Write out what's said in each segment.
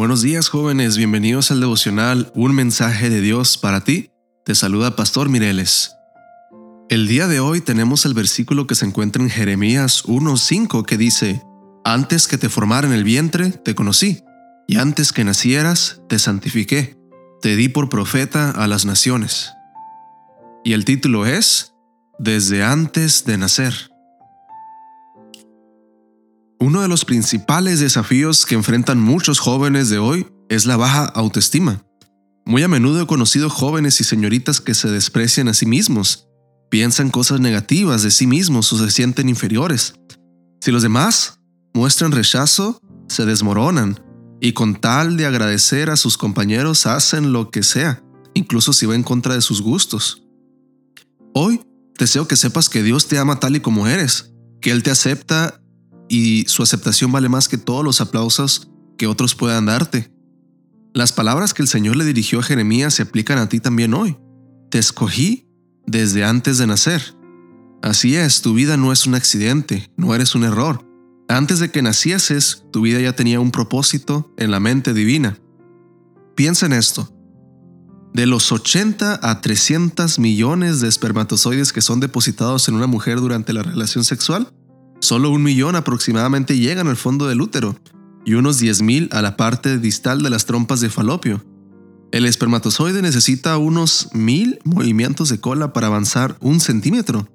Buenos días jóvenes, bienvenidos al devocional Un mensaje de Dios para ti. Te saluda Pastor Mireles. El día de hoy tenemos el versículo que se encuentra en Jeremías 1.5 que dice, Antes que te formara en el vientre, te conocí, y antes que nacieras, te santifiqué, te di por profeta a las naciones. Y el título es, Desde antes de nacer. Uno de los principales desafíos que enfrentan muchos jóvenes de hoy es la baja autoestima. Muy a menudo he conocido jóvenes y señoritas que se desprecian a sí mismos, piensan cosas negativas de sí mismos o se sienten inferiores. Si los demás muestran rechazo, se desmoronan y con tal de agradecer a sus compañeros hacen lo que sea, incluso si va en contra de sus gustos. Hoy deseo que sepas que Dios te ama tal y como eres, que Él te acepta y su aceptación vale más que todos los aplausos que otros puedan darte. Las palabras que el Señor le dirigió a Jeremías se aplican a ti también hoy. Te escogí desde antes de nacer. Así es, tu vida no es un accidente, no eres un error. Antes de que nacieses, tu vida ya tenía un propósito en la mente divina. Piensa en esto. De los 80 a 300 millones de espermatozoides que son depositados en una mujer durante la relación sexual, Solo un millón aproximadamente llegan al fondo del útero y unos 10.000 a la parte distal de las trompas de falopio. El espermatozoide necesita unos mil movimientos de cola para avanzar un centímetro.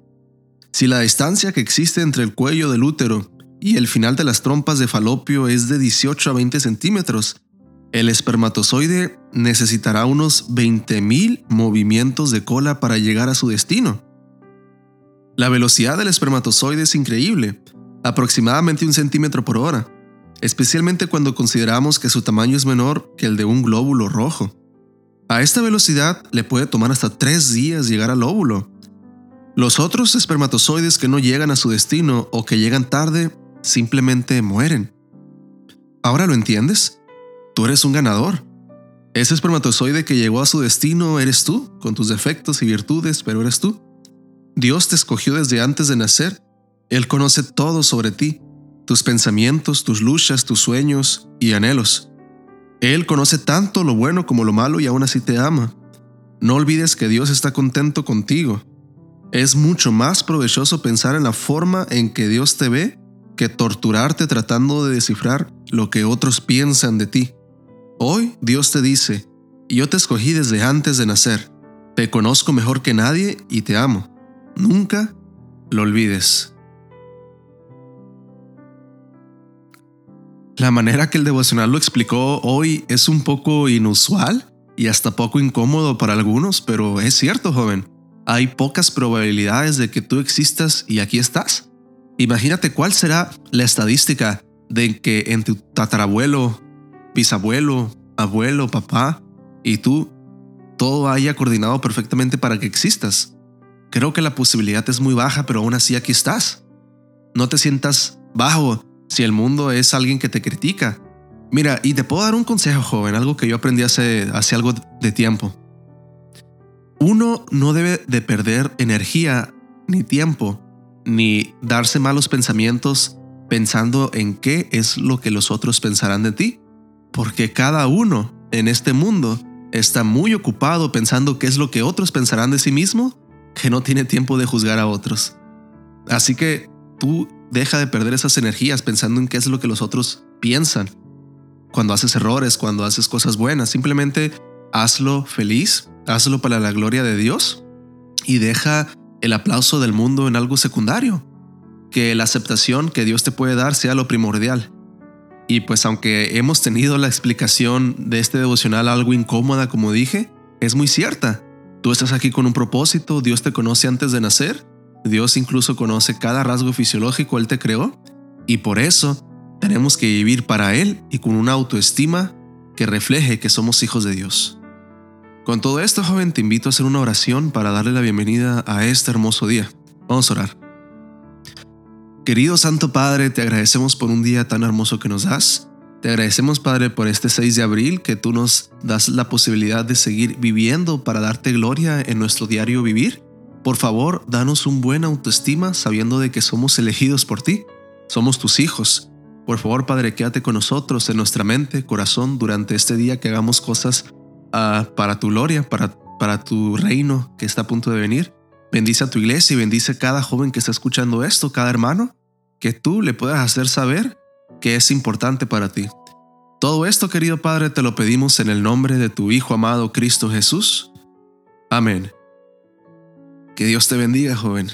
Si la distancia que existe entre el cuello del útero y el final de las trompas de falopio es de 18 a 20 centímetros, el espermatozoide necesitará unos 20.000 movimientos de cola para llegar a su destino. La velocidad del espermatozoide es increíble, aproximadamente un centímetro por hora, especialmente cuando consideramos que su tamaño es menor que el de un glóbulo rojo. A esta velocidad le puede tomar hasta tres días llegar al óvulo. Los otros espermatozoides que no llegan a su destino o que llegan tarde simplemente mueren. ¿Ahora lo entiendes? Tú eres un ganador. Ese espermatozoide que llegó a su destino eres tú, con tus defectos y virtudes, pero eres tú. Dios te escogió desde antes de nacer. Él conoce todo sobre ti, tus pensamientos, tus luchas, tus sueños y anhelos. Él conoce tanto lo bueno como lo malo y aún así te ama. No olvides que Dios está contento contigo. Es mucho más provechoso pensar en la forma en que Dios te ve que torturarte tratando de descifrar lo que otros piensan de ti. Hoy Dios te dice, yo te escogí desde antes de nacer, te conozco mejor que nadie y te amo. Nunca lo olvides. La manera que el devocional lo explicó hoy es un poco inusual y hasta poco incómodo para algunos, pero es cierto, joven. Hay pocas probabilidades de que tú existas y aquí estás. Imagínate cuál será la estadística de que en tu tatarabuelo, bisabuelo, abuelo, papá y tú todo haya coordinado perfectamente para que existas. Creo que la posibilidad es muy baja, pero aún así aquí estás. No te sientas bajo si el mundo es alguien que te critica. Mira, y te puedo dar un consejo, joven, algo que yo aprendí hace, hace algo de tiempo. Uno no debe de perder energía ni tiempo, ni darse malos pensamientos pensando en qué es lo que los otros pensarán de ti, porque cada uno en este mundo está muy ocupado pensando qué es lo que otros pensarán de sí mismo que no tiene tiempo de juzgar a otros. Así que tú deja de perder esas energías pensando en qué es lo que los otros piensan. Cuando haces errores, cuando haces cosas buenas, simplemente hazlo feliz, hazlo para la gloria de Dios y deja el aplauso del mundo en algo secundario. Que la aceptación que Dios te puede dar sea lo primordial. Y pues aunque hemos tenido la explicación de este devocional algo incómoda, como dije, es muy cierta. Tú estás aquí con un propósito, Dios te conoce antes de nacer, Dios incluso conoce cada rasgo fisiológico, Él te creó, y por eso tenemos que vivir para Él y con una autoestima que refleje que somos hijos de Dios. Con todo esto, joven, te invito a hacer una oración para darle la bienvenida a este hermoso día. Vamos a orar. Querido Santo Padre, te agradecemos por un día tan hermoso que nos das. Te agradecemos, Padre, por este 6 de abril que tú nos das la posibilidad de seguir viviendo para darte gloria en nuestro diario vivir. Por favor, danos un buen autoestima sabiendo de que somos elegidos por ti, somos tus hijos. Por favor, Padre, quédate con nosotros en nuestra mente, corazón, durante este día que hagamos cosas uh, para tu gloria, para, para tu reino que está a punto de venir. Bendice a tu iglesia y bendice a cada joven que está escuchando esto, cada hermano, que tú le puedas hacer saber que es importante para ti. Todo esto, querido Padre, te lo pedimos en el nombre de tu Hijo amado Cristo Jesús. Amén. Que Dios te bendiga, joven.